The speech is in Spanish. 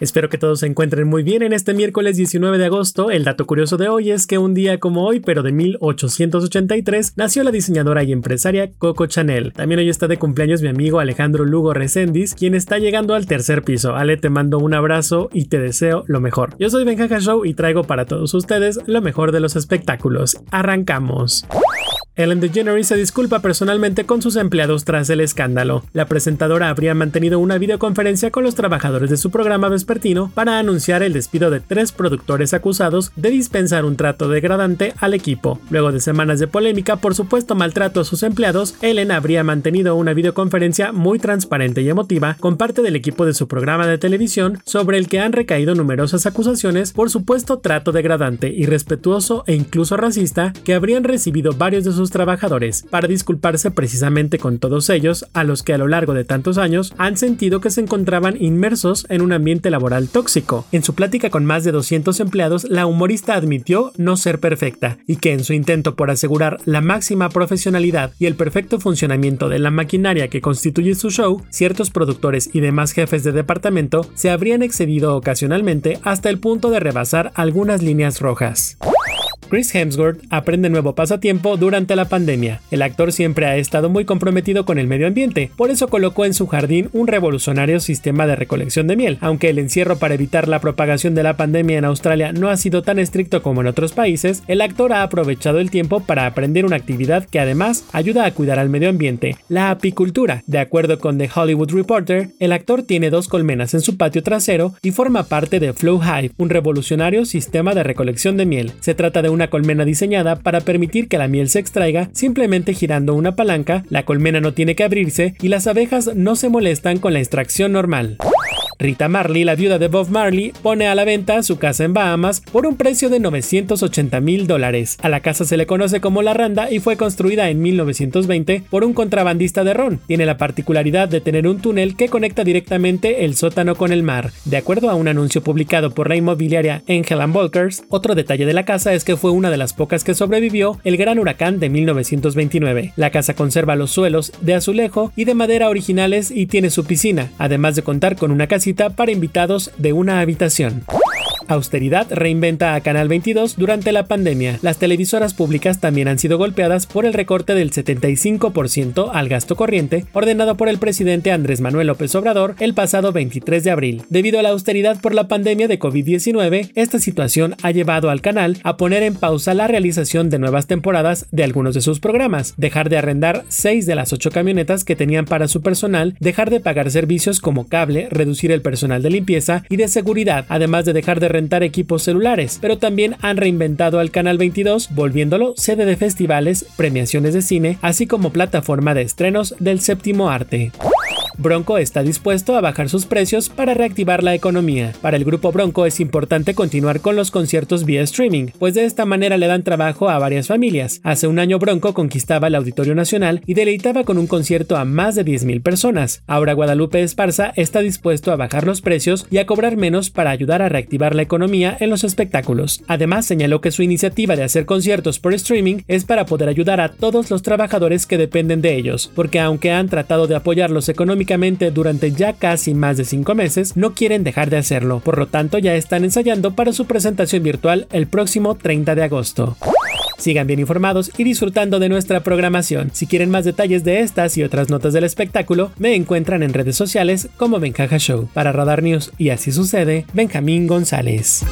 Espero que todos se encuentren muy bien en este miércoles 19 de agosto. El dato curioso de hoy es que un día como hoy, pero de 1883, nació la diseñadora y empresaria Coco Chanel. También hoy está de cumpleaños mi amigo Alejandro Lugo Recendis, quien está llegando al tercer piso. Ale, te mando un abrazo y te deseo lo mejor. Yo soy Benjaja Show y traigo para todos ustedes lo mejor de los espectáculos. Arrancamos. Ellen DeGeneres se disculpa personalmente con sus empleados tras el escándalo. La presentadora habría mantenido una videoconferencia con los trabajadores de su programa vespertino para anunciar el despido de tres productores acusados de dispensar un trato degradante al equipo. Luego de semanas de polémica por supuesto maltrato a sus empleados, Ellen habría mantenido una videoconferencia muy transparente y emotiva con parte del equipo de su programa de televisión sobre el que han recaído numerosas acusaciones por supuesto trato degradante, irrespetuoso e incluso racista que habrían recibido varios de sus trabajadores para disculparse precisamente con todos ellos a los que a lo largo de tantos años han sentido que se encontraban inmersos en un ambiente laboral tóxico. En su plática con más de 200 empleados, la humorista admitió no ser perfecta y que en su intento por asegurar la máxima profesionalidad y el perfecto funcionamiento de la maquinaria que constituye su show, ciertos productores y demás jefes de departamento se habrían excedido ocasionalmente hasta el punto de rebasar algunas líneas rojas. Chris Hemsworth aprende nuevo pasatiempo durante la pandemia. El actor siempre ha estado muy comprometido con el medio ambiente, por eso colocó en su jardín un revolucionario sistema de recolección de miel. Aunque el encierro para evitar la propagación de la pandemia en Australia no ha sido tan estricto como en otros países, el actor ha aprovechado el tiempo para aprender una actividad que además ayuda a cuidar al medio ambiente, la apicultura. De acuerdo con The Hollywood Reporter, el actor tiene dos colmenas en su patio trasero y forma parte de Flow Hive, un revolucionario sistema de recolección de miel. Se trata de un una colmena diseñada para permitir que la miel se extraiga simplemente girando una palanca, la colmena no tiene que abrirse y las abejas no se molestan con la extracción normal. Rita Marley, la viuda de Bob Marley, pone a la venta su casa en Bahamas por un precio de 980 mil dólares. A la casa se le conoce como La Randa y fue construida en 1920 por un contrabandista de ron. Tiene la particularidad de tener un túnel que conecta directamente el sótano con el mar. De acuerdo a un anuncio publicado por la inmobiliaria Angel Volkers, otro detalle de la casa es que fue una de las pocas que sobrevivió el gran huracán de 1929. La casa conserva los suelos de azulejo y de madera originales y tiene su piscina, además de contar con una casita para invitados de una habitación. Austeridad reinventa a Canal 22 durante la pandemia. Las televisoras públicas también han sido golpeadas por el recorte del 75% al gasto corriente ordenado por el presidente Andrés Manuel López Obrador el pasado 23 de abril. Debido a la austeridad por la pandemia de COVID-19, esta situación ha llevado al canal a poner en pausa la realización de nuevas temporadas de algunos de sus programas, dejar de arrendar seis de las ocho camionetas que tenían para su personal, dejar de pagar servicios como cable, reducir el personal de limpieza y de seguridad, además de dejar de equipos celulares, pero también han reinventado al Canal 22, volviéndolo sede de festivales, premiaciones de cine, así como plataforma de estrenos del séptimo arte. Bronco está dispuesto a bajar sus precios para reactivar la economía. Para el grupo Bronco es importante continuar con los conciertos vía streaming, pues de esta manera le dan trabajo a varias familias. Hace un año Bronco conquistaba el Auditorio Nacional y deleitaba con un concierto a más de 10.000 personas. Ahora Guadalupe Esparza está dispuesto a bajar los precios y a cobrar menos para ayudar a reactivar la economía en los espectáculos. Además señaló que su iniciativa de hacer conciertos por streaming es para poder ayudar a todos los trabajadores que dependen de ellos, porque aunque han tratado de apoyarlos económicamente durante ya casi más de 5 meses, no quieren dejar de hacerlo, por lo tanto ya están ensayando para su presentación virtual el próximo 30 de agosto. Sigan bien informados y disfrutando de nuestra programación. Si quieren más detalles de estas y otras notas del espectáculo, me encuentran en redes sociales como Benjaja Show. Para Radar News y así sucede, Benjamín González.